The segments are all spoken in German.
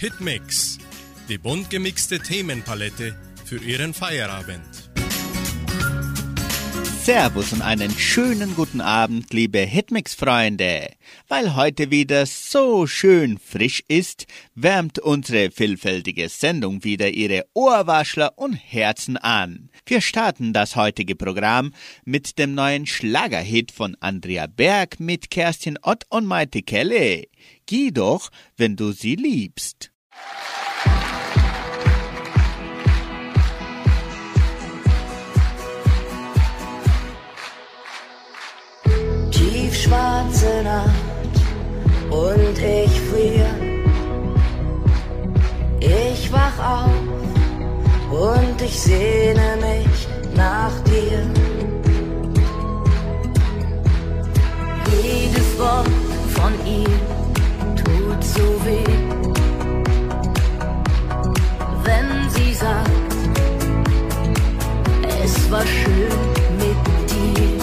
Hitmix, die bunt gemixte Themenpalette für Ihren Feierabend. Servus und einen schönen guten Abend, liebe Hitmix-Freunde. Weil heute wieder so schön frisch ist, wärmt unsere vielfältige Sendung wieder Ihre Ohrwaschler und Herzen an. Wir starten das heutige Programm mit dem neuen Schlagerhit von Andrea Berg mit Kerstin Ott und Maite Kelle. Geh doch, wenn du sie liebst. Tiefschwarze Nacht und ich frier. Ich wach auf und ich sehne mich nach dir. Jedes Wort von ihr tut so weh. Wenn sie sagt, es war schön mit dir.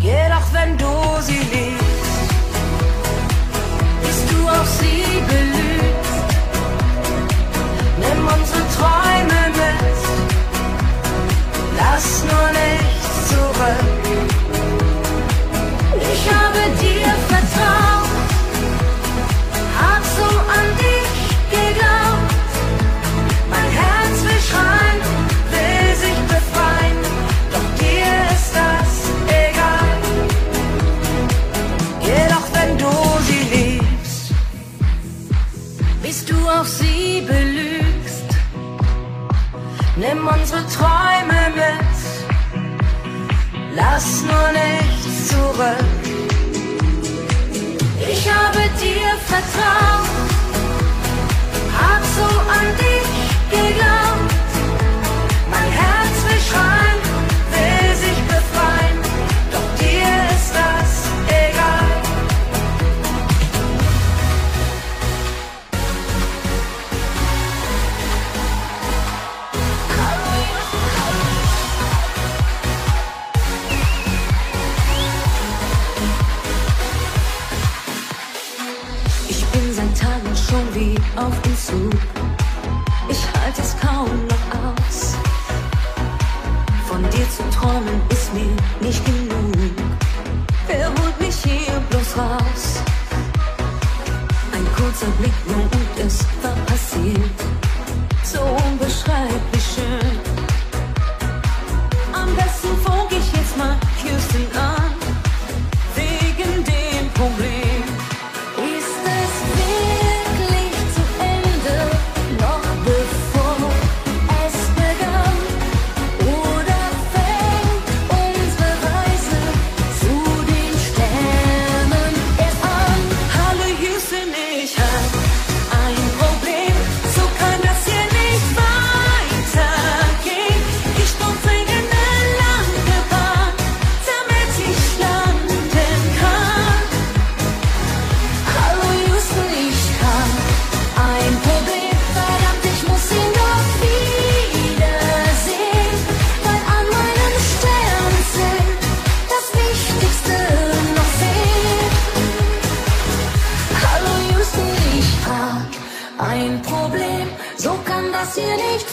Jedoch wenn du sie liebst, bist du auf sie beliebt. Nimm unsere Träume mit, lass nur nichts zurück. Ich habe dir vertraut, hab so auf sie belügst. Nimm unsere Träume mit, lass nur nichts zurück. Ich habe dir vertraut, hab so an dich geglaubt. Mein Herz will schreien, auf Entzug. Ich halte es kaum noch aus. Von dir zu träumen ist mir nicht genug. Wer holt mich hier bloß raus? Ein kurzer Blick nur und es war passiert. So unbeschreiblich ein Problem, so kann das hier nicht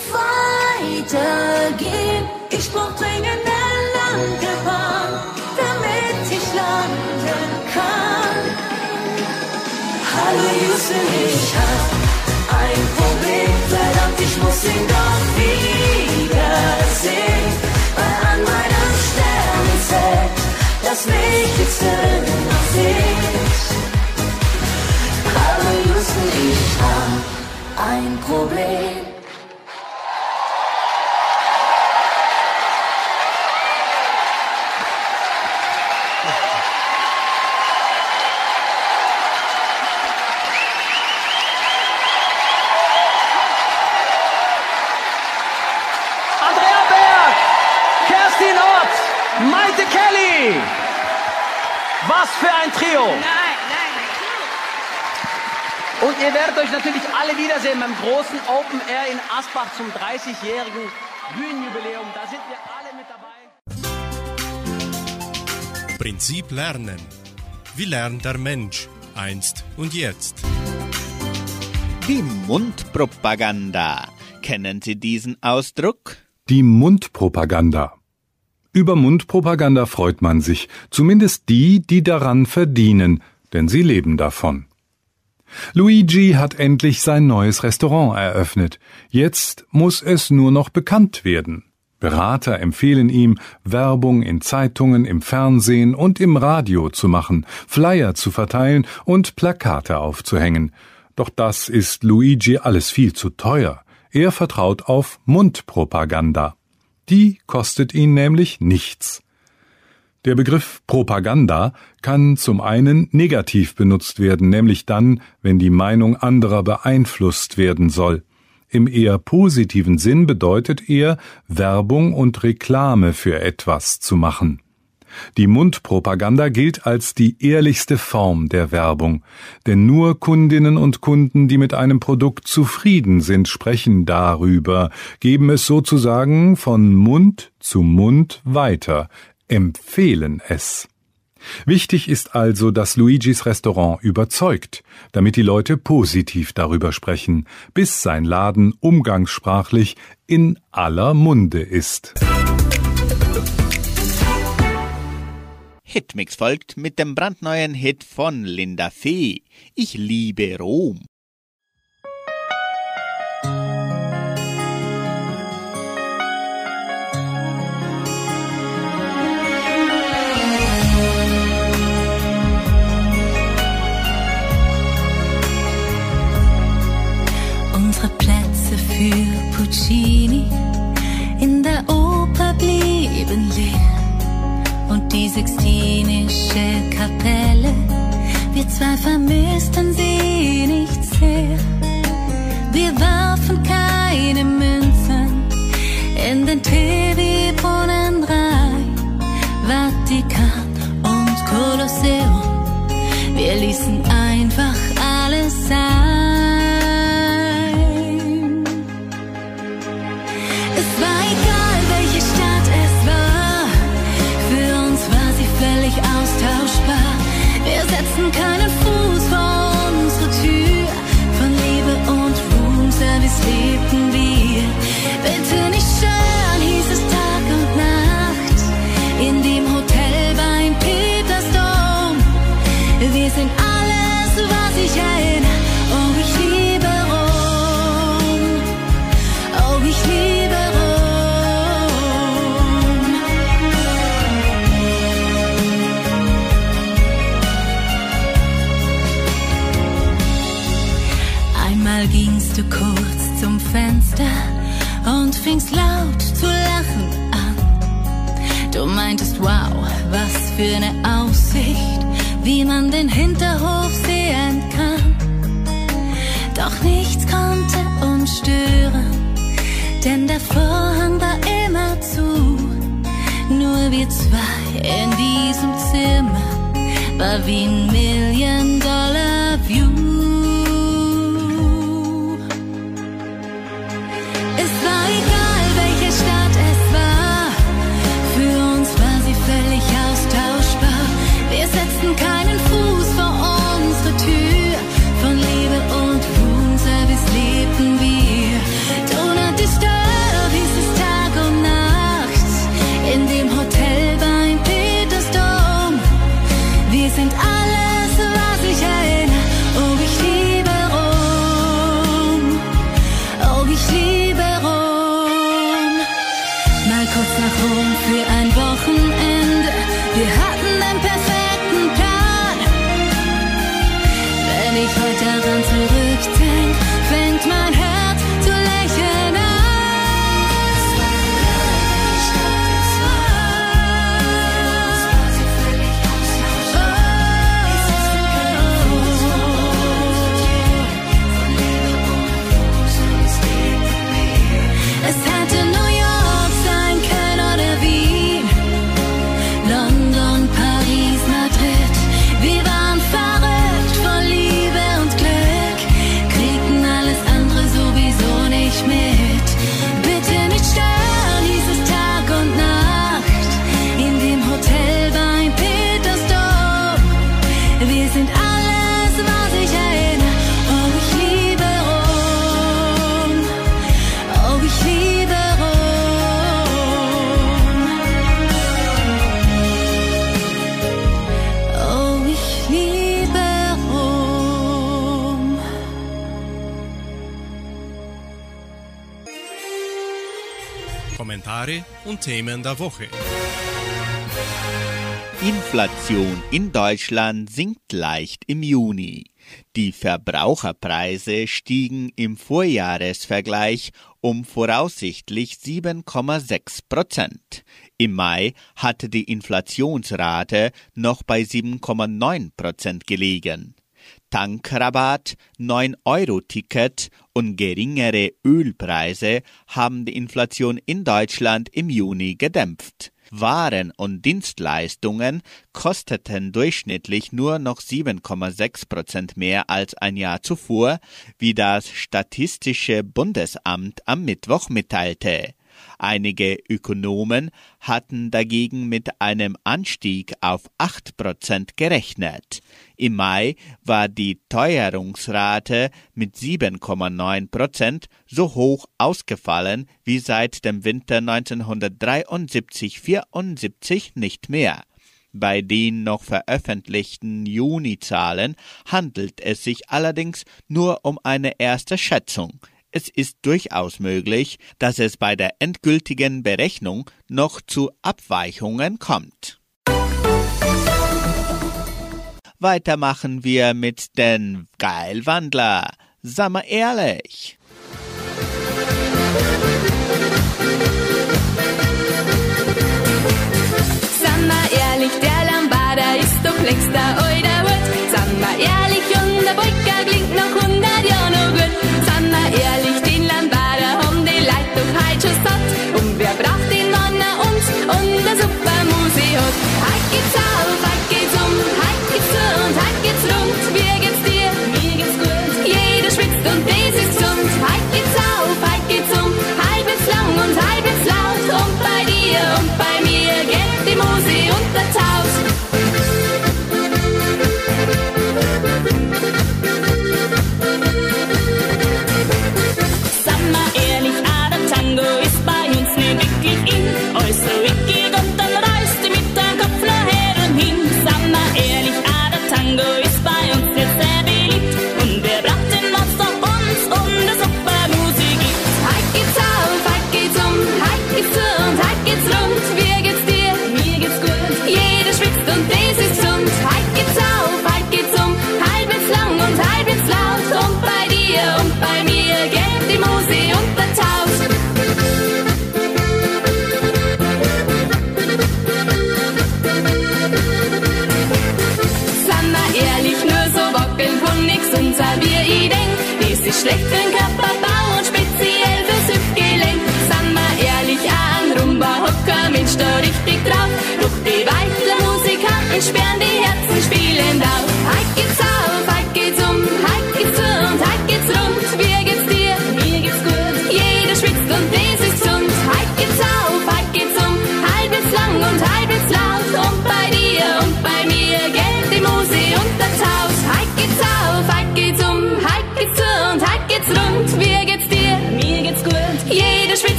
weitergehen. Ich brauch dringend eine lange Bahn, damit ich landen kann. Hallo Houston, ich hab ein Problem, verdammt, ich muss ihn doch wiedersehen, weil an meinem Sternzelt das Wichtigste noch fehlt. Houston, ich hab ein Problem. Maite Kelly. Was für ein Trio. Und ihr werdet euch natürlich alle wiedersehen beim großen Open Air in Asbach zum 30-jährigen Bühnenjubiläum. Da sind wir alle mit dabei. Prinzip Lernen. Wie lernt der Mensch einst und jetzt? Die Mundpropaganda. Kennen Sie diesen Ausdruck? Die Mundpropaganda. Über Mundpropaganda freut man sich, zumindest die, die daran verdienen, denn sie leben davon. Luigi hat endlich sein neues Restaurant eröffnet. Jetzt muss es nur noch bekannt werden. Berater empfehlen ihm, Werbung in Zeitungen, im Fernsehen und im Radio zu machen, Flyer zu verteilen und Plakate aufzuhängen. Doch das ist Luigi alles viel zu teuer. Er vertraut auf Mundpropaganda. Die kostet ihn nämlich nichts. Der Begriff Propaganda kann zum einen negativ benutzt werden, nämlich dann, wenn die Meinung anderer beeinflusst werden soll. Im eher positiven Sinn bedeutet er, Werbung und Reklame für etwas zu machen. Die Mundpropaganda gilt als die ehrlichste Form der Werbung, denn nur Kundinnen und Kunden, die mit einem Produkt zufrieden sind, sprechen darüber, geben es sozusagen von Mund zu Mund weiter, empfehlen es. Wichtig ist also, dass Luigis Restaurant überzeugt, damit die Leute positiv darüber sprechen, bis sein Laden umgangssprachlich in aller Munde ist. Hitmix folgt mit dem brandneuen Hit von Linda Fee. Ich liebe Rom. Sixtinische Kapelle, wir zwei vermissten sie nicht sehr. Wir warfen keine Münzen in den Trevi-Brunnen rein. Vatikan und Kolosseum, wir ließen Themen der Woche. Inflation in Deutschland sinkt leicht im Juni. Die Verbraucherpreise stiegen im Vorjahresvergleich um voraussichtlich 7,6 Prozent. Im Mai hatte die Inflationsrate noch bei 7,9 Prozent gelegen. Tankrabatt, 9-Euro-Ticket und geringere Ölpreise haben die Inflation in Deutschland im Juni gedämpft. Waren und Dienstleistungen kosteten durchschnittlich nur noch 7,6 Prozent mehr als ein Jahr zuvor, wie das Statistische Bundesamt am Mittwoch mitteilte. Einige Ökonomen hatten dagegen mit einem Anstieg auf 8 Prozent gerechnet. Im Mai war die Teuerungsrate mit 7,9 Prozent so hoch ausgefallen wie seit dem Winter 1973-74 nicht mehr. Bei den noch veröffentlichten Juni-Zahlen handelt es sich allerdings nur um eine erste Schätzung. Es ist durchaus möglich, dass es bei der endgültigen Berechnung noch zu Abweichungen kommt. Weiter machen wir mit den Geilwandler. Sag mal ehrlich. Sag mal ehrlich, der Lambada ist doch längst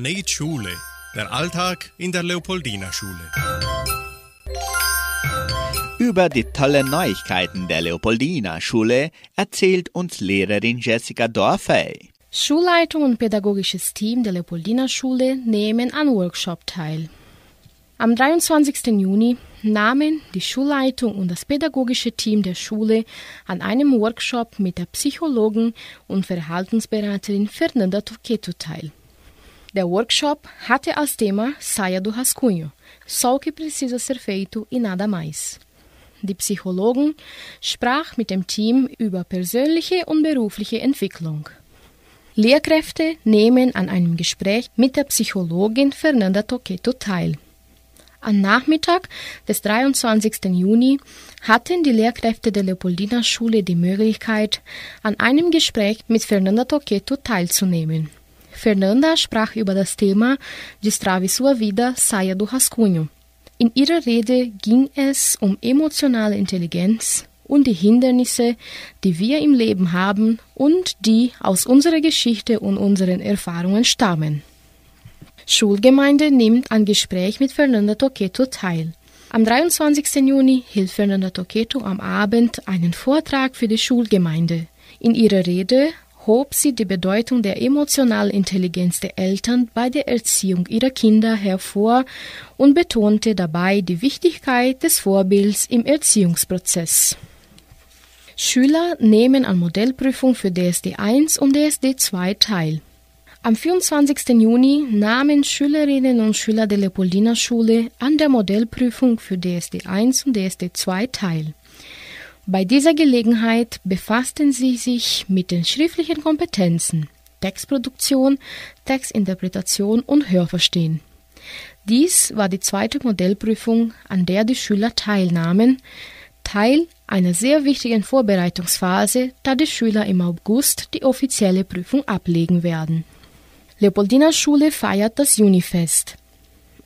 Planet Schule. Der Alltag in der Leopoldina Schule. Über die tollen Neuigkeiten der Leopoldina Schule erzählt uns Lehrerin Jessica Dorfey. Schulleitung und pädagogisches Team der Leopoldina Schule nehmen an Workshop teil. Am 23. Juni nahmen die Schulleitung und das pädagogische Team der Schule an einem Workshop mit der Psychologin und Verhaltensberaterin Fernanda Toqueto teil. Der Workshop hatte als Thema Saia do Rascunho, só o que precisa ser feito e nada mais. Die Psychologin sprach mit dem Team über persönliche und berufliche Entwicklung. Lehrkräfte nehmen an einem Gespräch mit der Psychologin Fernanda Toqueto teil. Am Nachmittag des 23. Juni hatten die Lehrkräfte der Leopoldina Schule die Möglichkeit, an einem Gespräch mit Fernanda Toqueto teilzunehmen. Fernanda sprach über das Thema Destrave sua vida, saia do rascunho. In ihrer Rede ging es um emotionale Intelligenz und die Hindernisse, die wir im Leben haben und die aus unserer Geschichte und unseren Erfahrungen stammen. Schulgemeinde nimmt an Gespräch mit Fernanda Toqueto teil. Am 23. Juni hielt Fernanda Toqueto am Abend einen Vortrag für die Schulgemeinde. In ihrer Rede hob sie die Bedeutung der emotionalen Intelligenz der Eltern bei der Erziehung ihrer Kinder hervor und betonte dabei die Wichtigkeit des Vorbilds im Erziehungsprozess. Schüler nehmen an Modellprüfung für DSD 1 und DSD 2 teil. Am 24. Juni nahmen Schülerinnen und Schüler der Leopoldina Schule an der Modellprüfung für DSD 1 und DSD 2 teil. Bei dieser Gelegenheit befassten sie sich mit den schriftlichen Kompetenzen Textproduktion, Textinterpretation und Hörverstehen. Dies war die zweite Modellprüfung, an der die Schüler teilnahmen, Teil einer sehr wichtigen Vorbereitungsphase, da die Schüler im August die offizielle Prüfung ablegen werden. Leopoldina Schule feiert das Junifest.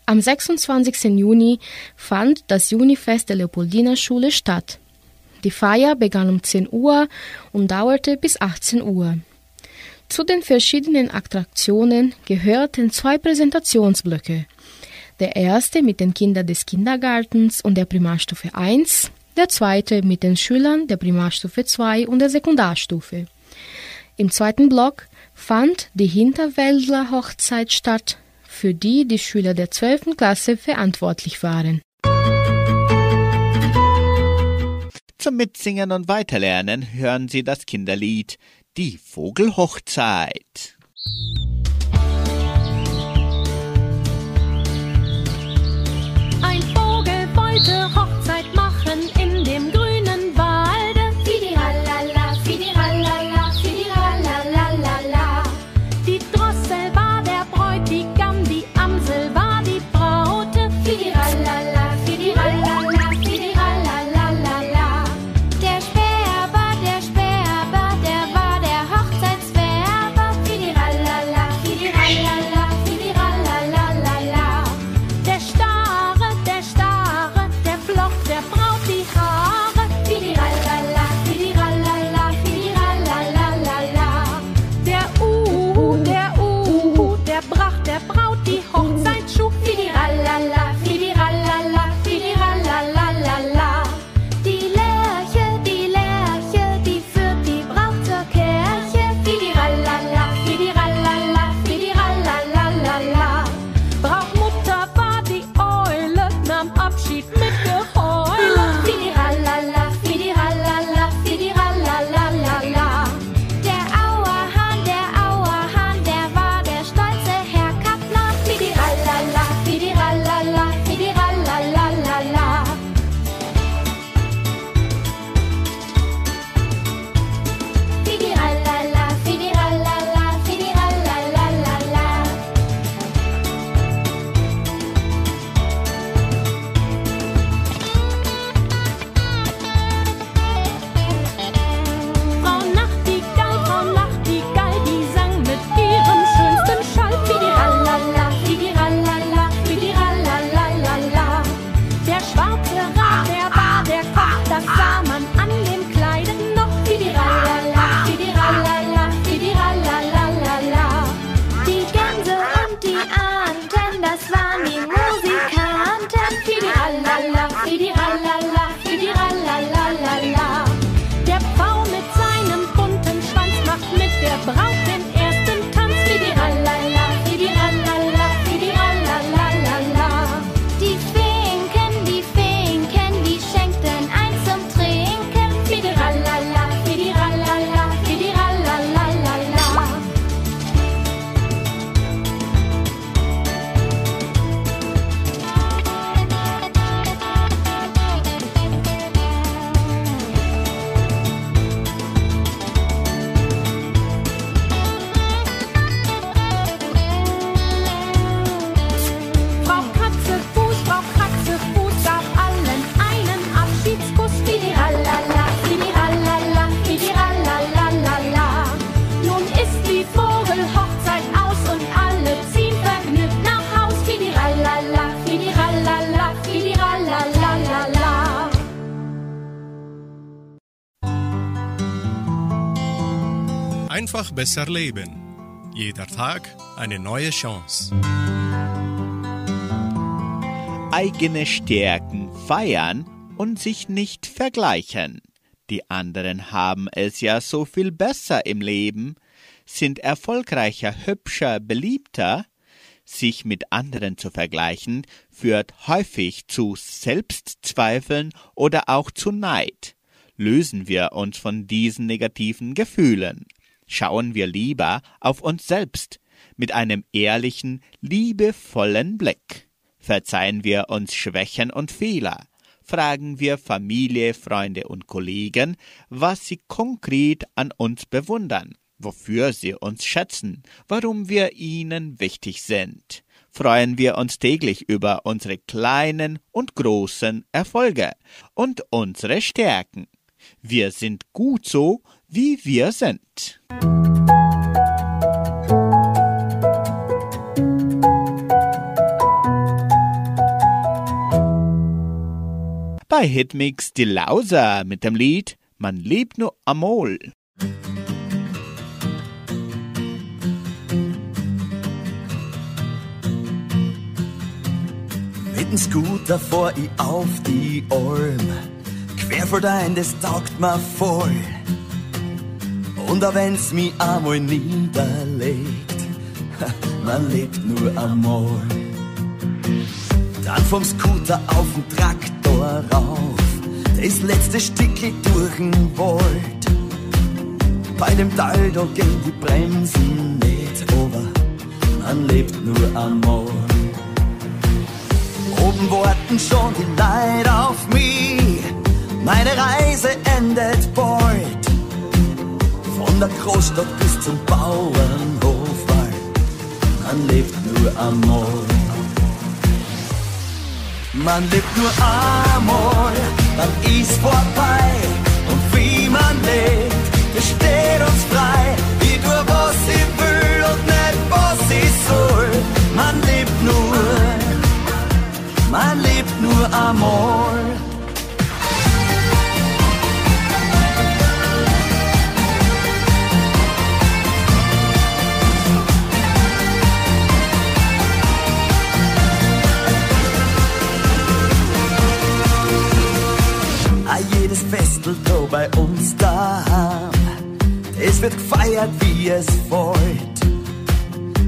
Am 26. Juni fand das Junifest der Leopoldina Schule statt. Die Feier begann um 10 Uhr und dauerte bis 18 Uhr. Zu den verschiedenen Attraktionen gehörten zwei Präsentationsblöcke. Der erste mit den Kindern des Kindergartens und der Primarstufe 1, der zweite mit den Schülern der Primarstufe 2 und der Sekundarstufe. Im zweiten Block fand die Hinterwäldler Hochzeit statt, für die die Schüler der 12. Klasse verantwortlich waren. Zum Mitsingen und Weiterlernen hören Sie das Kinderlied Die Vogelhochzeit. Ein Vogel wollte Hochzeit Besser leben. Jeder Tag eine neue Chance. Eigene Stärken feiern und sich nicht vergleichen. Die anderen haben es ja so viel besser im Leben, sind erfolgreicher, hübscher, beliebter. Sich mit anderen zu vergleichen, führt häufig zu Selbstzweifeln oder auch zu Neid. Lösen wir uns von diesen negativen Gefühlen. Schauen wir lieber auf uns selbst mit einem ehrlichen, liebevollen Blick. Verzeihen wir uns Schwächen und Fehler. Fragen wir Familie, Freunde und Kollegen, was sie konkret an uns bewundern, wofür sie uns schätzen, warum wir ihnen wichtig sind. Freuen wir uns täglich über unsere kleinen und großen Erfolge und unsere Stärken. Wir sind gut so, wie wir sind. Hitmix die Lauser mit dem Lied Man lebt nur amol. Dem Scooter fahr ich auf die Alm. Quer vor dein, das taugt mir voll. Und auch wenn's mich einmal niederlegt, man lebt nur einmal. Dann vom Scooter auf den Traktor rauf, das letzte Stückchen durch den Wald. Bei dem Tal, da gehen die Bremsen nicht over, man lebt nur einmal. Oben warten schon die Leute auf mich, meine Reise endet bald. Von der Großstadt bis zum Bauernhof, weil man lebt nur einmal. Man lebt nur einmal, dann ist vorbei. Und wie man lebt, das steht uns frei. Wird gefeiert, wie es fällt.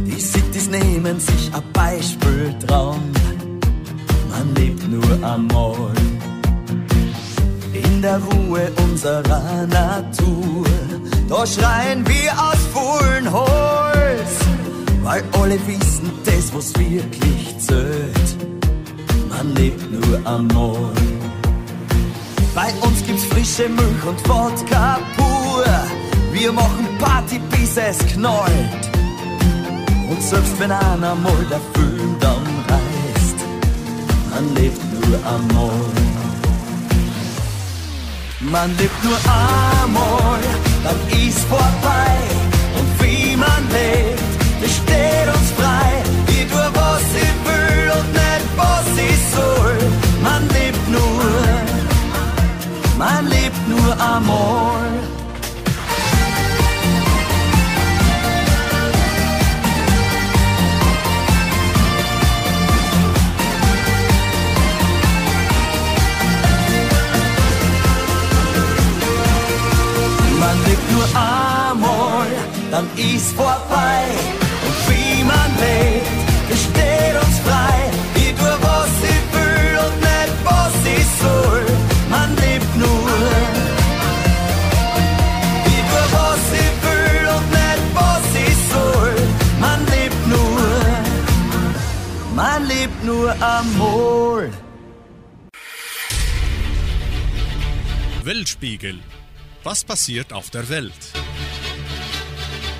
Die Cities nehmen sich ein Beispiel dran. Man lebt nur einmal. In der Ruhe unserer Natur, da schreien wir aus vollem Holz. Weil alle wissen, das, was wirklich zählt. Man lebt nur einmal. Bei uns gibt's frische Milch und Wodka pur. Wir machen Party, bis es knallt. Und selbst wenn einer mal der Film dann reißt, man lebt nur einmal. Man lebt nur einmal, dann ist vorbei. Und wie man lebt, das steht uns frei. Ich tu, was ich will und nicht, was ich soll. Man lebt nur man lebt nur einmal. Einmal, dann ist vorbei. Und wie man lebt, das steht uns frei. Ich tu, was ich will und nicht, was ich soll. Man lebt nur. Ich tu, was ich will und nicht, was ich soll. Man lebt nur. Man lebt nur einmal. Weltspiegel. Was passiert auf der Welt?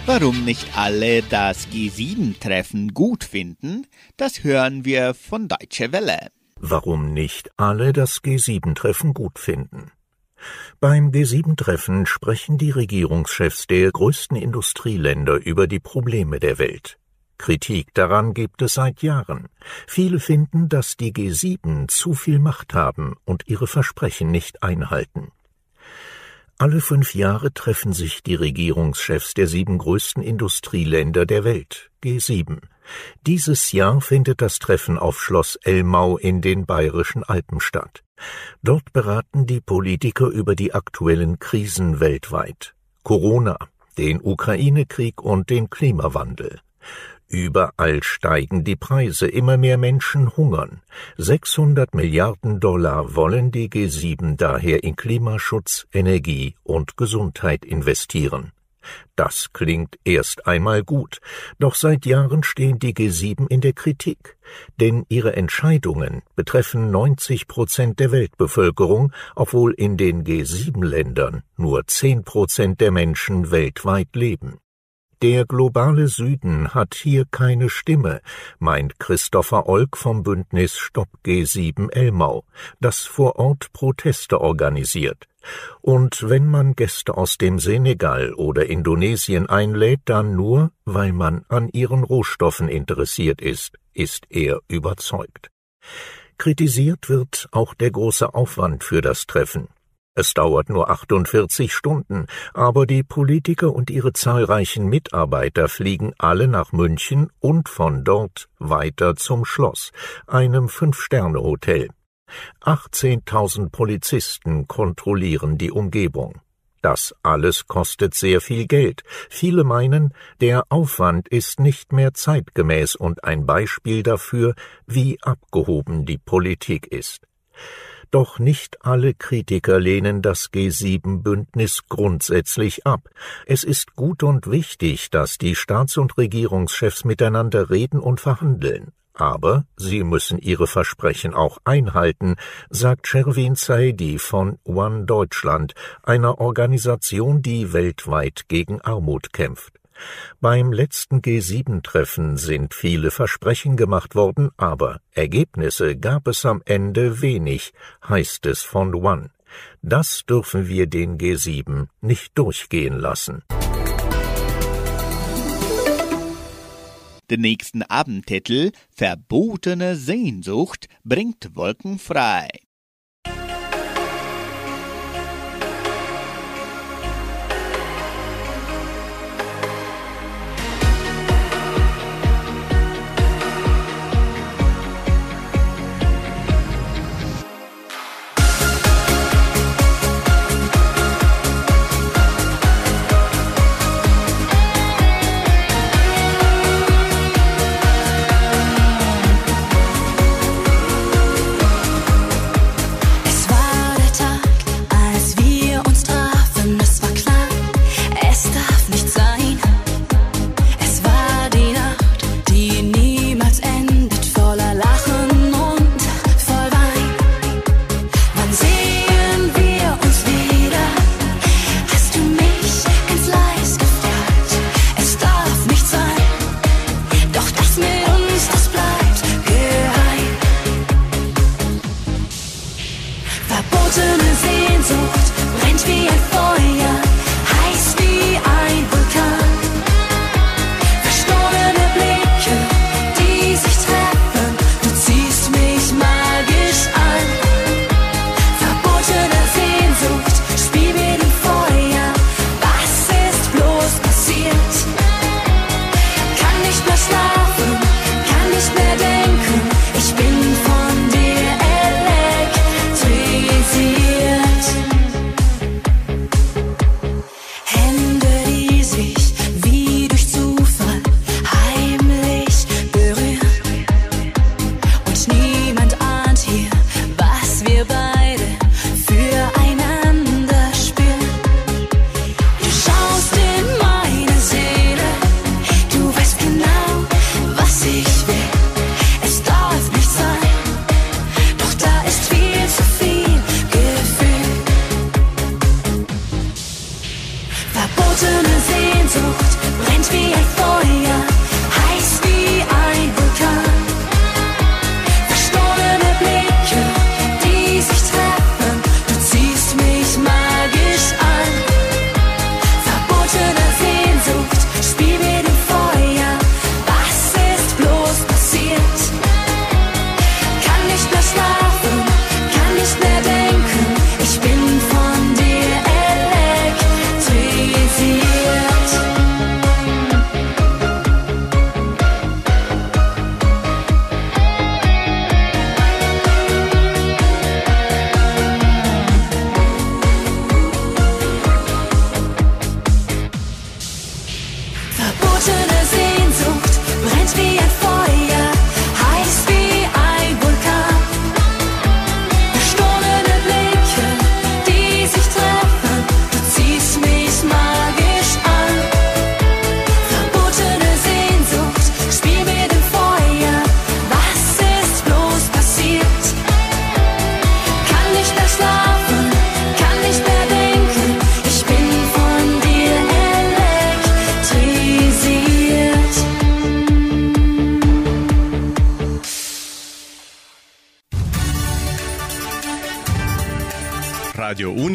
Warum nicht alle das G7-Treffen gut finden, das hören wir von Deutsche Welle. Warum nicht alle das G7-Treffen gut finden. Beim G7-Treffen sprechen die Regierungschefs der größten Industrieländer über die Probleme der Welt. Kritik daran gibt es seit Jahren. Viele finden, dass die G7 zu viel Macht haben und ihre Versprechen nicht einhalten. Alle fünf Jahre treffen sich die Regierungschefs der sieben größten Industrieländer der Welt, G7, Dieses Jahr findet das Treffen auf Schloss Elmau in den bayerischen Alpen statt. Dort beraten die Politiker über die aktuellen Krisen weltweit. Corona, den Ukraine-Krieg und den Klimawandel. Überall steigen die Preise, immer mehr Menschen hungern. 600 Milliarden Dollar wollen die G7 daher in Klimaschutz, Energie und Gesundheit investieren. Das klingt erst einmal gut, doch seit Jahren stehen die G7 in der Kritik, denn ihre Entscheidungen betreffen 90 Prozent der Weltbevölkerung, obwohl in den G7-Ländern nur 10 Prozent der Menschen weltweit leben. Der globale Süden hat hier keine Stimme, meint Christopher Olk vom Bündnis Stopp G7 Elmau, das vor Ort Proteste organisiert. Und wenn man Gäste aus dem Senegal oder Indonesien einlädt, dann nur, weil man an ihren Rohstoffen interessiert ist, ist er überzeugt. Kritisiert wird auch der große Aufwand für das Treffen. Es dauert nur 48 Stunden, aber die Politiker und ihre zahlreichen Mitarbeiter fliegen alle nach München und von dort weiter zum Schloss, einem Fünf-Sterne-Hotel. 18.000 Polizisten kontrollieren die Umgebung. Das alles kostet sehr viel Geld. Viele meinen, der Aufwand ist nicht mehr zeitgemäß und ein Beispiel dafür, wie abgehoben die Politik ist. Doch nicht alle Kritiker lehnen das G7-Bündnis grundsätzlich ab. Es ist gut und wichtig, dass die Staats- und Regierungschefs miteinander reden und verhandeln. Aber sie müssen ihre Versprechen auch einhalten, sagt Sherwin Zaidi von One Deutschland, einer Organisation, die weltweit gegen Armut kämpft. Beim letzten G7-Treffen sind viele Versprechen gemacht worden, aber Ergebnisse gab es am Ende wenig, heißt es von One. Das dürfen wir den G7 nicht durchgehen lassen. Den nächsten Abendtitel Verbotene Sehnsucht bringt Wolken frei.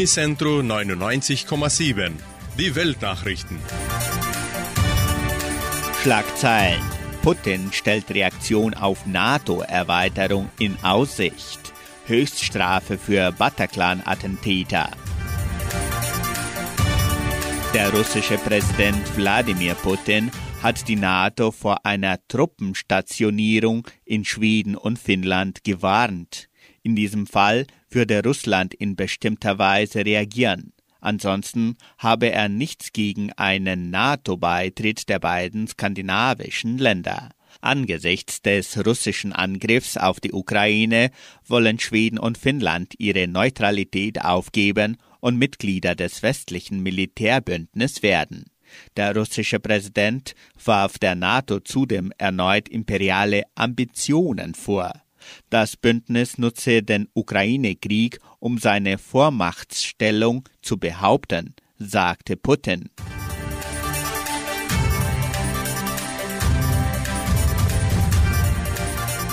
Radio Unicentro 99,7. Die Weltnachrichten. Schlagzeilen. Putin stellt Reaktion auf NATO-Erweiterung in Aussicht. Höchststrafe für Bataclan-Attentäter. Der russische Präsident Wladimir Putin hat die NATO vor einer Truppenstationierung in Schweden und Finnland gewarnt. In diesem Fall würde Russland in bestimmter Weise reagieren. Ansonsten habe er nichts gegen einen NATO-Beitritt der beiden skandinavischen Länder. Angesichts des russischen Angriffs auf die Ukraine wollen Schweden und Finnland ihre Neutralität aufgeben und Mitglieder des westlichen Militärbündnisses werden. Der russische Präsident warf der NATO zudem erneut imperiale Ambitionen vor. Das Bündnis nutze den Ukraine-Krieg, um seine Vormachtsstellung zu behaupten, sagte Putin.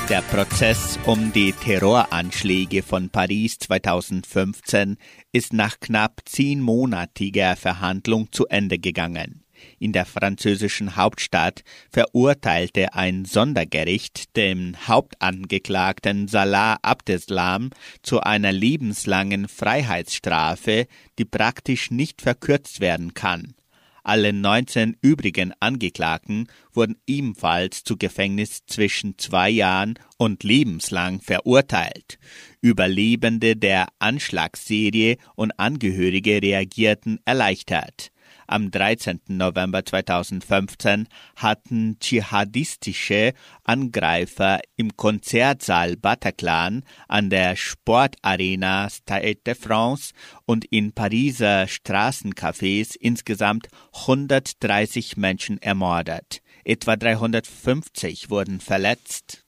Der Prozess um die Terroranschläge von Paris 2015 ist nach knapp zehnmonatiger Verhandlung zu Ende gegangen. In der französischen Hauptstadt verurteilte ein Sondergericht den Hauptangeklagten Salah Abdeslam zu einer lebenslangen Freiheitsstrafe, die praktisch nicht verkürzt werden kann. Alle 19 übrigen Angeklagten wurden ebenfalls zu Gefängnis zwischen zwei Jahren und lebenslang verurteilt. Überlebende der Anschlagsserie und Angehörige reagierten erleichtert. Am 13. November 2015 hatten dschihadistische Angreifer im Konzertsaal Bataclan an der Sportarena Stade de France und in Pariser Straßencafés insgesamt 130 Menschen ermordet. Etwa 350 wurden verletzt.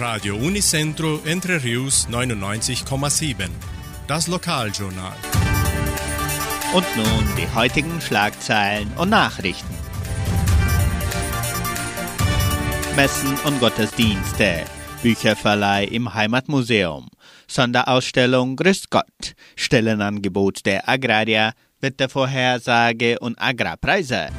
Radio Unicentro Entre Rius 99,7. Das Lokaljournal. Und nun die heutigen Schlagzeilen und Nachrichten. Messen und Gottesdienste, Bücherverleih im Heimatmuseum, Sonderausstellung Grüß Gott, Stellenangebot der Agrarier, Wettervorhersage und Agrarpreise.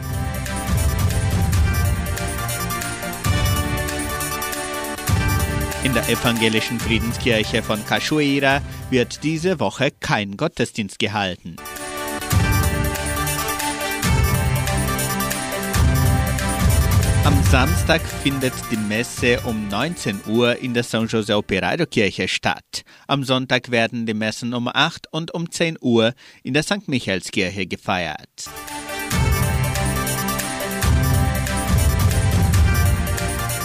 In der evangelischen Friedenskirche von Cachoeira wird diese Woche kein Gottesdienst gehalten. Am Samstag findet die Messe um 19 Uhr in der San José Operario Kirche statt. Am Sonntag werden die Messen um 8 und um 10 Uhr in der St. Michaelskirche gefeiert.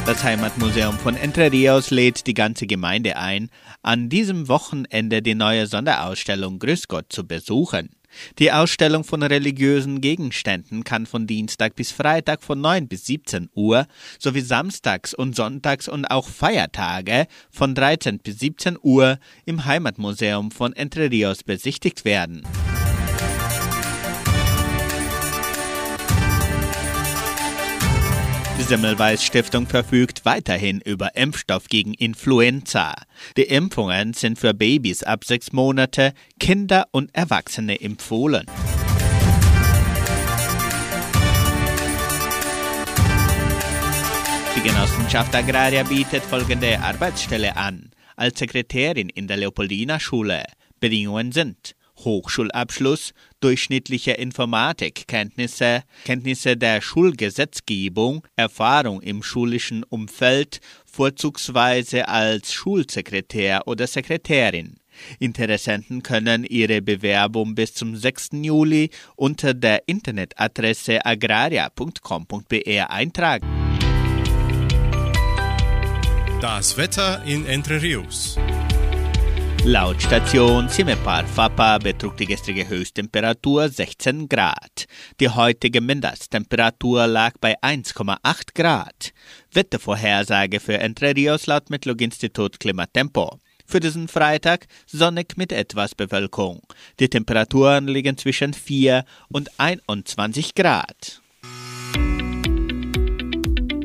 Das Heimatmuseum von Entre Rios lädt die ganze Gemeinde ein, an diesem Wochenende die neue Sonderausstellung Grüß Gott zu besuchen. Die Ausstellung von religiösen Gegenständen kann von Dienstag bis Freitag von 9 bis 17 Uhr sowie samstags und sonntags und auch Feiertage von 13 bis 17 Uhr im Heimatmuseum von Entre Rios besichtigt werden. Semmelweis Stiftung verfügt weiterhin über Impfstoff gegen Influenza. Die Impfungen sind für Babys ab sechs Monate, Kinder und Erwachsene empfohlen. Die Genossenschaft Agraria bietet folgende Arbeitsstelle an. Als Sekretärin in der Leopoldina Schule. Bedingungen sind Hochschulabschluss, durchschnittliche Informatikkenntnisse, Kenntnisse der Schulgesetzgebung, Erfahrung im schulischen Umfeld, vorzugsweise als Schulsekretär oder Sekretärin. Interessenten können ihre Bewerbung bis zum 6. Juli unter der Internetadresse agraria.com.br eintragen. Das Wetter in Entre Rios. Laut Station Cimepar Fapa betrug die gestrige Höchsttemperatur 16 Grad. Die heutige Mindesttemperatur lag bei 1,8 Grad. Wettervorhersage für Entre Rios laut Metlog-Institut Klimatempo. Für diesen Freitag sonnig mit etwas Bewölkung. Die Temperaturen liegen zwischen 4 und 21 Grad.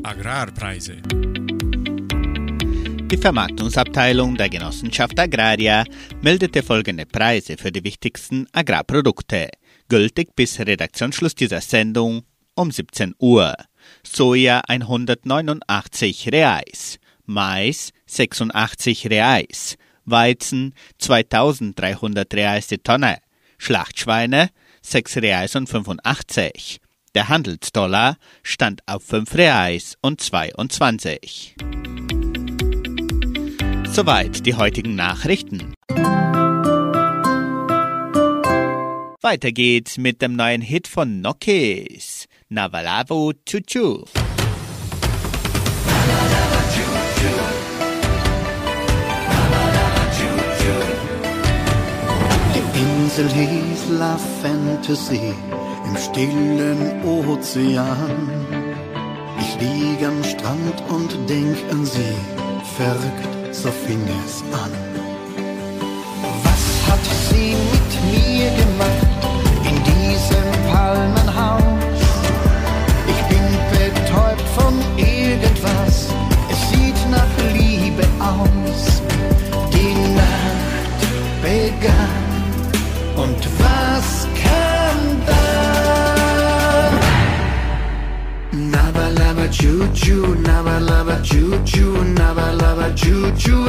Agrarpreise. Die Vermarktungsabteilung der Genossenschaft Agraria meldete folgende Preise für die wichtigsten Agrarprodukte, gültig bis Redaktionsschluss dieser Sendung um 17 Uhr. Soja 189 Reais, Mais 86 Reais, Weizen 2300 Reais die Tonne, Schlachtschweine 6 Reais und 85. Der Handelsdollar stand auf 5 Reais und 22. Soweit die heutigen Nachrichten. Weiter geht's mit dem neuen Hit von Nokis, Navalavo Chuchu. Die Insel hieß La Fantasy im stillen Ozean. Ich lieg am Strand und denk an sie, verrückt, so fing es an. Was hat sie mit mir gemacht in diesem Palmenhaus? Ich bin betäubt von irgendwas, es sieht nach Liebe aus. Die Nacht begann und was choo choo, nabba lubba choo choo, nabba lubba choo choo.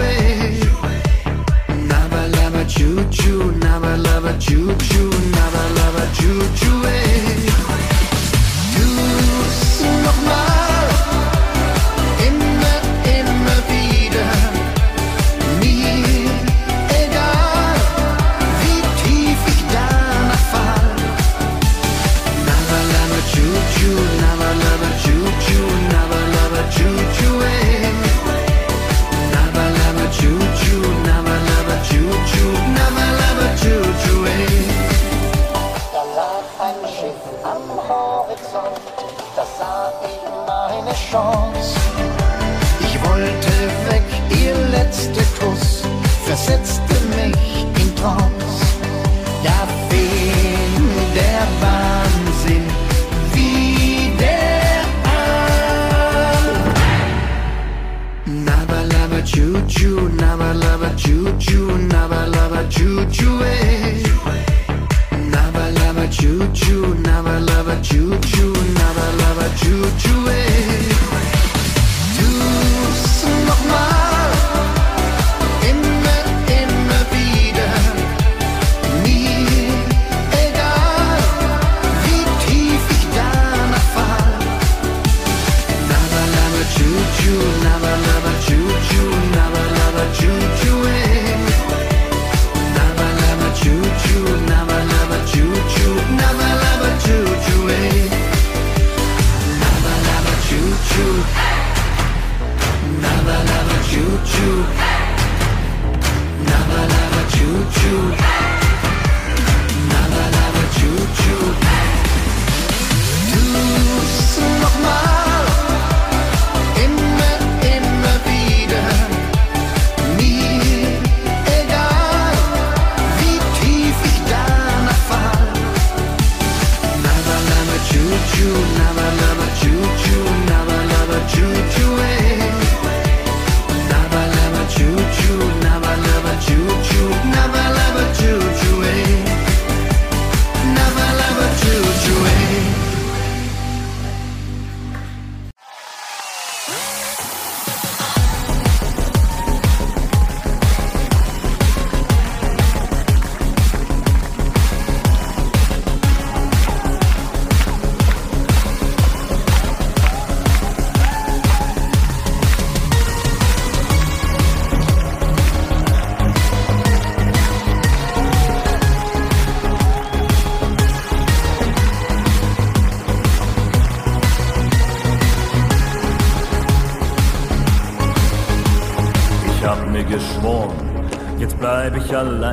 Bleib ich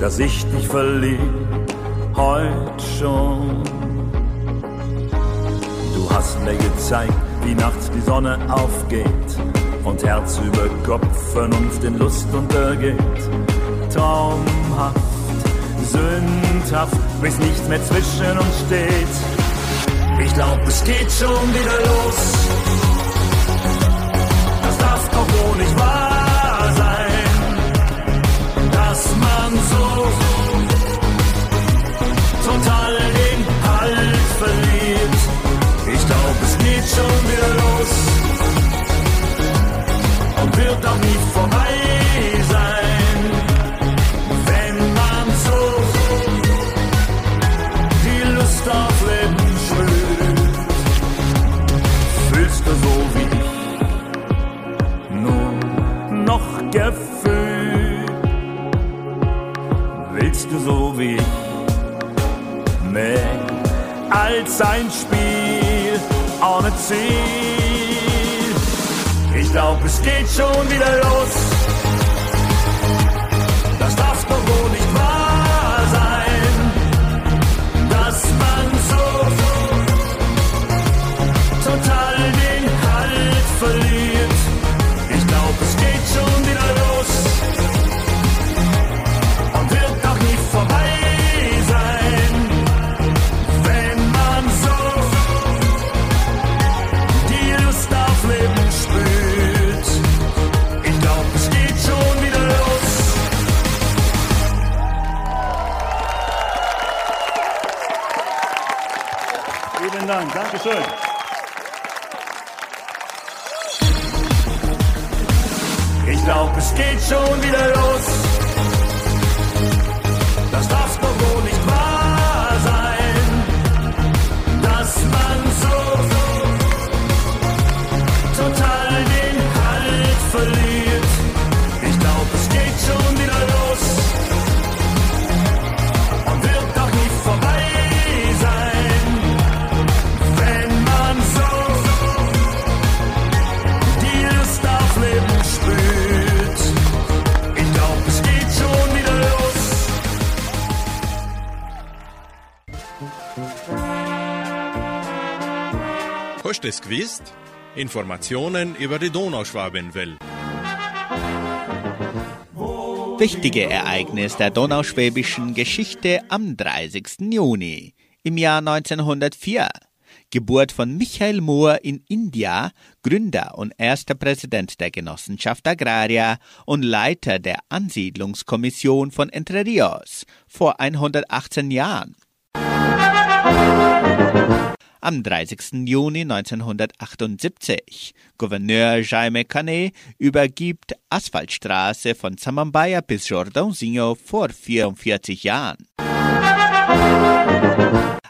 dass ich dich verliere, heute schon. Du hast mir gezeigt, wie nachts die Sonne aufgeht und Herz über Kopf vernunft in Lust untergeht. Traumhaft, sündhaft, bis nichts mehr zwischen uns steht. Ich glaub, es geht schon wieder los. Das darf doch wohl nicht wahr man so. Total den Halt verliert. Ich glaub, es geht schon wieder los. Und wird auch nie vorbei als ein Spiel ohne Ziel. Ich glaub, es geht schon wieder los. Gewusst? Informationen über die Donauschwabenwelle. Wichtige Ereignis der donauschwäbischen Geschichte am 30. Juni im Jahr 1904. Geburt von Michael Mohr in India, Gründer und erster Präsident der Genossenschaft Agraria und Leiter der Ansiedlungskommission von Entre Rios vor 118 Jahren. Am 30. Juni 1978. Gouverneur Jaime Canet übergibt Asphaltstraße von Samambaia bis Jordãozinho vor 44 Jahren.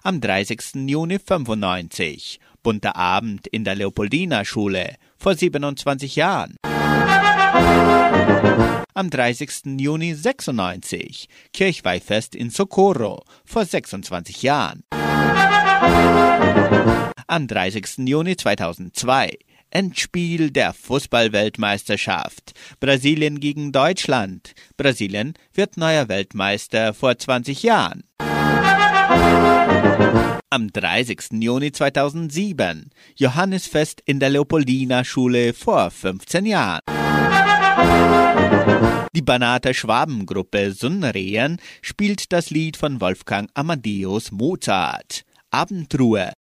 Am 30. Juni 95. Bunter Abend in der Leopoldina Schule vor 27 Jahren. Am 30. Juni 96. Kirchweihfest in Socorro vor 26 Jahren. Am 30. Juni 2002 Endspiel der Fußballweltmeisterschaft. Brasilien gegen Deutschland. Brasilien wird neuer Weltmeister vor 20 Jahren. Am 30. Juni 2007 Johannesfest in der Leopoldina Schule vor 15 Jahren. Die Banater Schwabengruppe Sunrehen spielt das Lied von Wolfgang Amadeus Mozart. Abendruhe.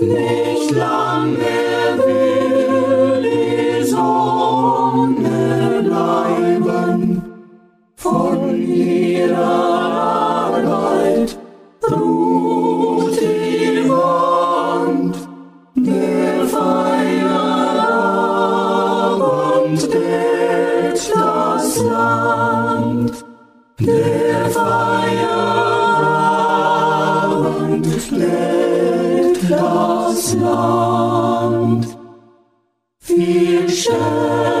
nicht lang will die Sonne bleiben. Von jeder Land. Viel Schön.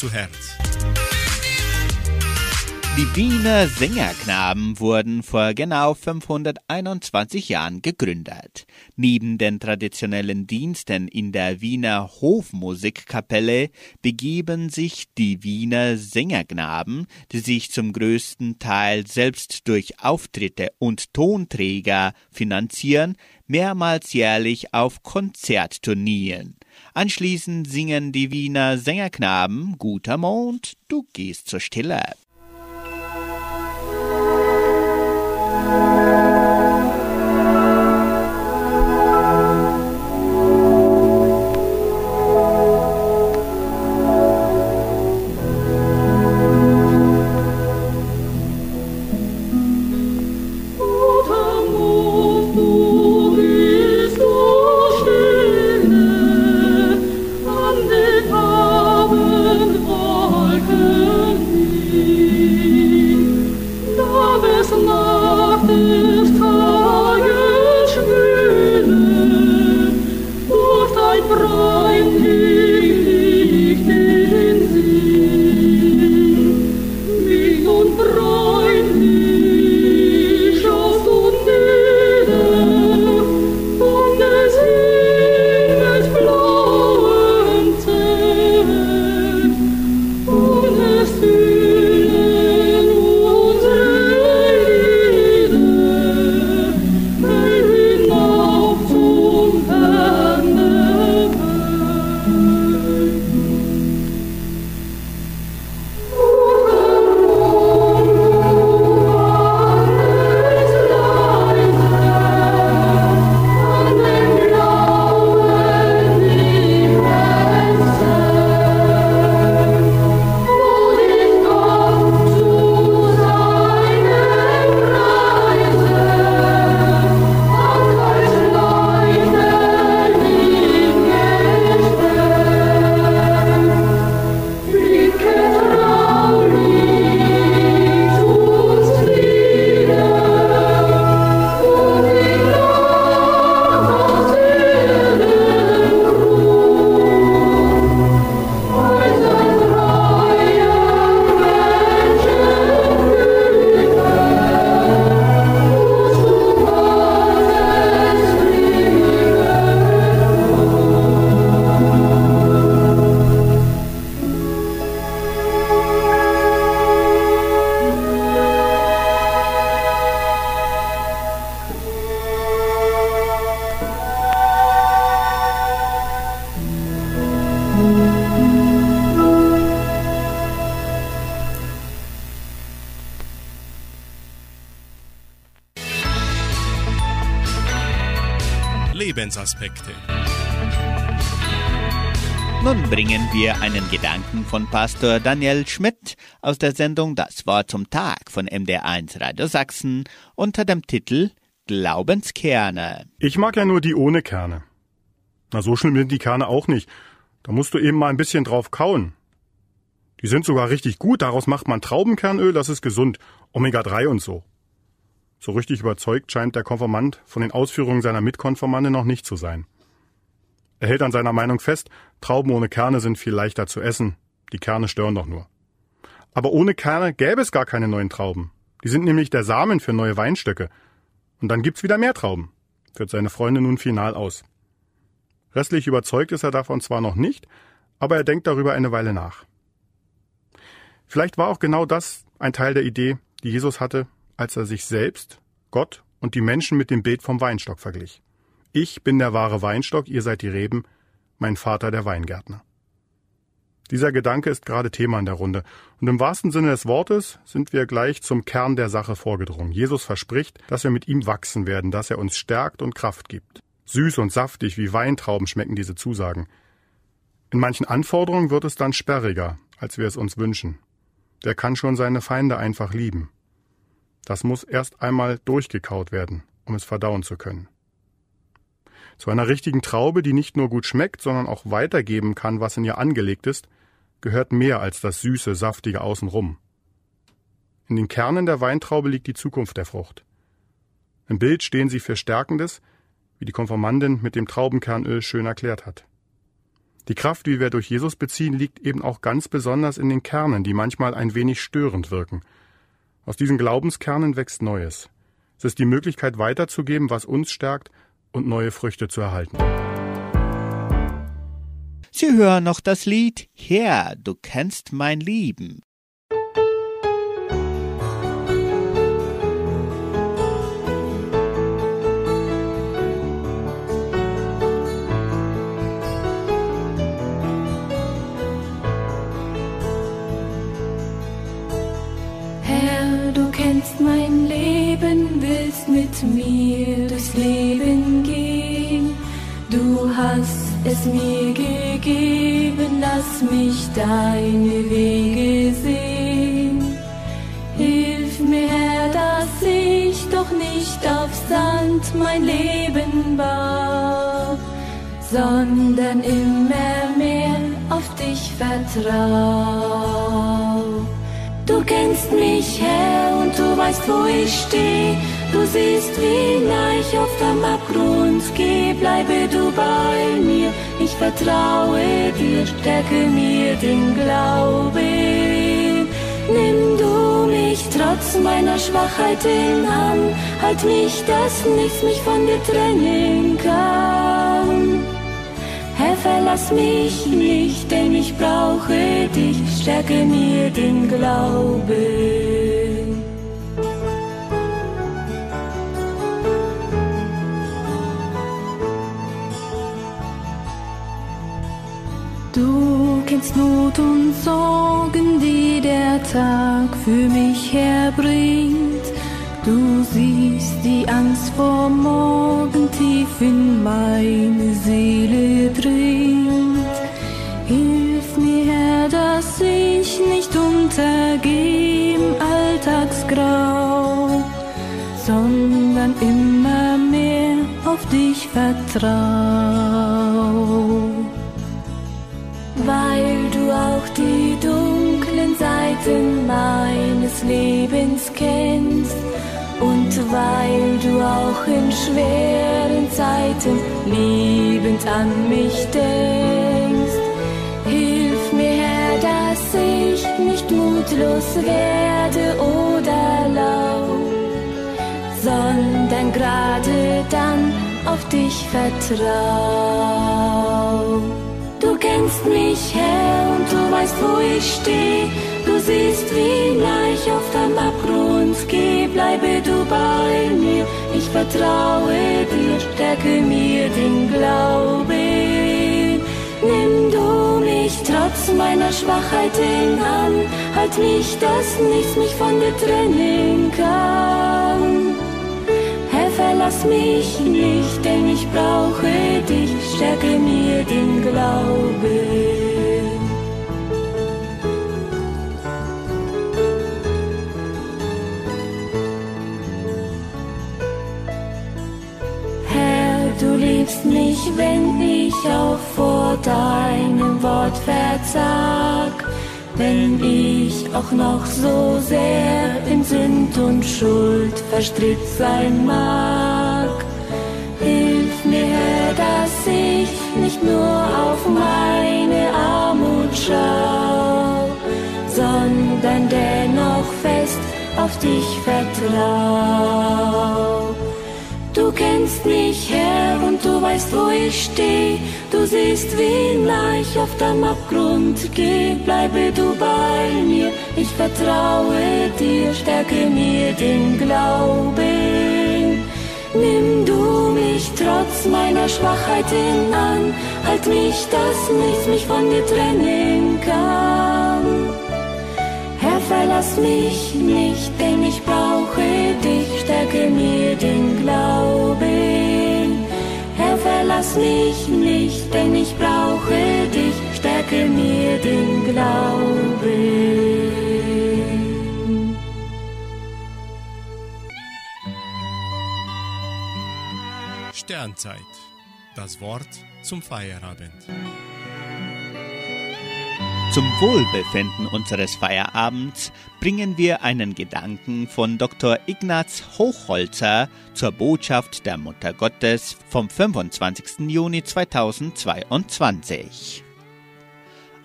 Zu Herz. Die Wiener Sängerknaben wurden vor genau 521 Jahren gegründet. Neben den traditionellen Diensten in der Wiener Hofmusikkapelle begeben sich die Wiener Sängerknaben, die sich zum größten Teil selbst durch Auftritte und Tonträger finanzieren, mehrmals jährlich auf Konzertturnieren. Anschließend singen die Wiener Sängerknaben Guter Mond, du gehst zur Stille. Lebensaspekte. Nun bringen wir einen Gedanken von Pastor Daniel Schmidt aus der Sendung Das Wort zum Tag von MDR1 Radio Sachsen unter dem Titel Glaubenskerne. Ich mag ja nur die ohne Kerne. Na, so schlimm sind die Kerne auch nicht. Da musst du eben mal ein bisschen drauf kauen. Die sind sogar richtig gut, daraus macht man Traubenkernöl, das ist gesund, Omega-3 und so. So richtig überzeugt scheint der Konformant von den Ausführungen seiner Mitkonformante noch nicht zu sein. Er hält an seiner Meinung fest, Trauben ohne Kerne sind viel leichter zu essen, die Kerne stören doch nur. Aber ohne Kerne gäbe es gar keine neuen Trauben. Die sind nämlich der Samen für neue Weinstöcke. Und dann gibt's wieder mehr Trauben, führt seine Freundin nun final aus. Restlich überzeugt ist er davon zwar noch nicht, aber er denkt darüber eine Weile nach. Vielleicht war auch genau das ein Teil der Idee, die Jesus hatte, als er sich selbst, Gott und die Menschen mit dem Bild vom Weinstock verglich. Ich bin der wahre Weinstock, ihr seid die Reben, mein Vater der Weingärtner. Dieser Gedanke ist gerade Thema in der Runde. Und im wahrsten Sinne des Wortes sind wir gleich zum Kern der Sache vorgedrungen. Jesus verspricht, dass wir mit ihm wachsen werden, dass er uns stärkt und Kraft gibt. Süß und saftig wie Weintrauben schmecken diese Zusagen. In manchen Anforderungen wird es dann sperriger, als wir es uns wünschen. Der kann schon seine Feinde einfach lieben. Das muss erst einmal durchgekaut werden, um es verdauen zu können. Zu einer richtigen Traube, die nicht nur gut schmeckt, sondern auch weitergeben kann, was in ihr angelegt ist, gehört mehr als das süße, saftige Außenrum. In den Kernen der Weintraube liegt die Zukunft der Frucht. Im Bild stehen sie für Stärkendes, wie die Konformandin mit dem Traubenkernöl schön erklärt hat. Die Kraft, die wir durch Jesus beziehen, liegt eben auch ganz besonders in den Kernen, die manchmal ein wenig störend wirken. Aus diesen Glaubenskernen wächst Neues. Es ist die Möglichkeit weiterzugeben, was uns stärkt und neue Früchte zu erhalten. Sie hören noch das Lied Herr, du kennst mein Lieben. Mir durchs Leben gehen. Du hast es mir gegeben, lass mich deine Wege sehen. Hilf mir, Herr, dass ich doch nicht auf Sand mein Leben baue, sondern immer mehr auf dich vertrau. Du kennst mich, Herr, und du weißt, wo ich steh. Du siehst, wie nah ich auf dem Abgrund geh. Bleibe du bei mir, ich vertraue dir, stärke mir den Glauben. Nimm du mich trotz meiner Schwachheiten an, halt mich, dass nichts mich von dir trennen kann. Herr, verlass mich nicht, denn ich brauche dich, stärke mir den Glauben. Du kennst Not und Sorgen, die der Tag für mich herbringt. Du siehst die Angst vor morgen tief in meine Seele dringt. Hilf mir, Herr, dass ich nicht untergehe im Alltagsgrau, sondern immer mehr auf dich vertrau. Seiten meines Lebens kennst und weil du auch in schweren Zeiten liebend an mich denkst. Hilf mir, Herr, dass ich nicht mutlos werde oder lau, sondern gerade dann auf dich vertrau. Du kennst mich, Herr, und du weißt, wo ich steh. Du siehst, wie nah ich auf dem Abgrund geh. Bleibe du bei mir, ich vertraue dir, stärke mir den Glauben. Nimm du mich trotz meiner Schwachheiten an, halt mich, dass nichts mich von dir trennen kann. Herr, verlass mich nicht, denn ich brauche dich, stärke mir den Glauben. Liebst mich, wenn ich auch vor deinem Wort versag. wenn ich auch noch so sehr in Sünd und Schuld verstrickt sein mag. Hilf mir, dass ich nicht nur auf meine Armut schau, sondern dennoch fest auf dich vertrau. Du kennst mich, Herr, und du weißt, wo ich steh. Du siehst, wie leicht auf dem Abgrund geh. Bleibe du bei mir, ich vertraue dir, stärke mir den Glauben. Nimm du mich trotz meiner Schwachheiten an, halt mich, dass nichts mich von dir trennen kann. Verlass mich nicht, denn ich brauche dich, stärke mir den Glauben. Herr, verlass mich nicht, denn ich brauche dich, stärke mir den Glauben. Sternzeit. Das Wort zum Feierabend. Zum Wohlbefinden unseres Feierabends bringen wir einen Gedanken von Dr. Ignaz Hochholzer zur Botschaft der Mutter Gottes vom 25. Juni 2022.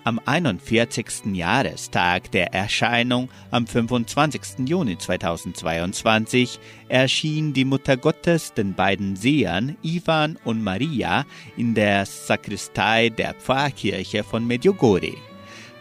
Am 41. Jahrestag der Erscheinung am 25. Juni 2022 erschien die Mutter Gottes den beiden Sehern Ivan und Maria in der Sakristei der Pfarrkirche von Medjugorje.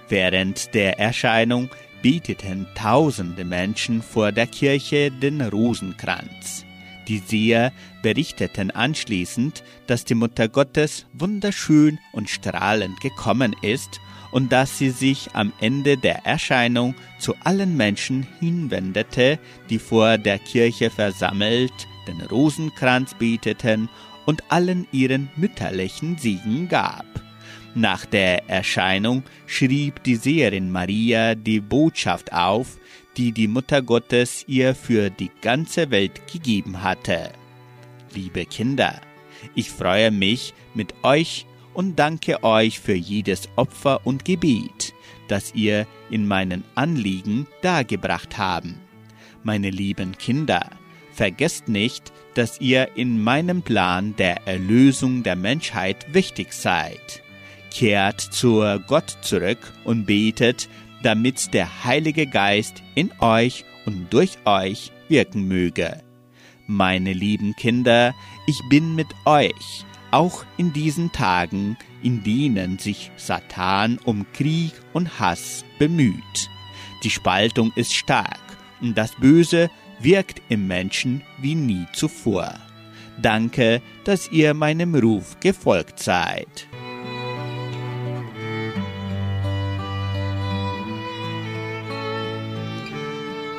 Während der Erscheinung beteten tausende Menschen vor der Kirche den Rosenkranz. Die Seher berichteten anschließend, dass die Mutter Gottes wunderschön und strahlend gekommen ist und dass sie sich am Ende der Erscheinung zu allen Menschen hinwendete, die vor der Kirche versammelt den Rosenkranz beteten und allen ihren mütterlichen Siegen gab. Nach der Erscheinung schrieb die Seherin Maria die Botschaft auf, die die Mutter Gottes ihr für die ganze Welt gegeben hatte. Liebe Kinder, ich freue mich mit euch und danke euch für jedes Opfer und Gebet, das ihr in meinen Anliegen dargebracht haben. Meine lieben Kinder, vergesst nicht, dass ihr in meinem Plan der Erlösung der Menschheit wichtig seid. Kehrt zur Gott zurück und betet, damit der Heilige Geist in euch und durch euch wirken möge. Meine lieben Kinder, ich bin mit euch, auch in diesen Tagen, in denen sich Satan um Krieg und Hass bemüht. Die Spaltung ist stark und das Böse wirkt im Menschen wie nie zuvor. Danke, dass ihr meinem Ruf gefolgt seid.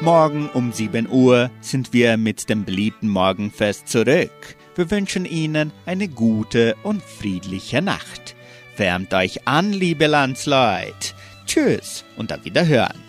Morgen um 7 Uhr sind wir mit dem beliebten Morgenfest zurück. Wir wünschen Ihnen eine gute und friedliche Nacht. Wärmt euch an, liebe Landsleut. Tschüss und auf Wiederhören.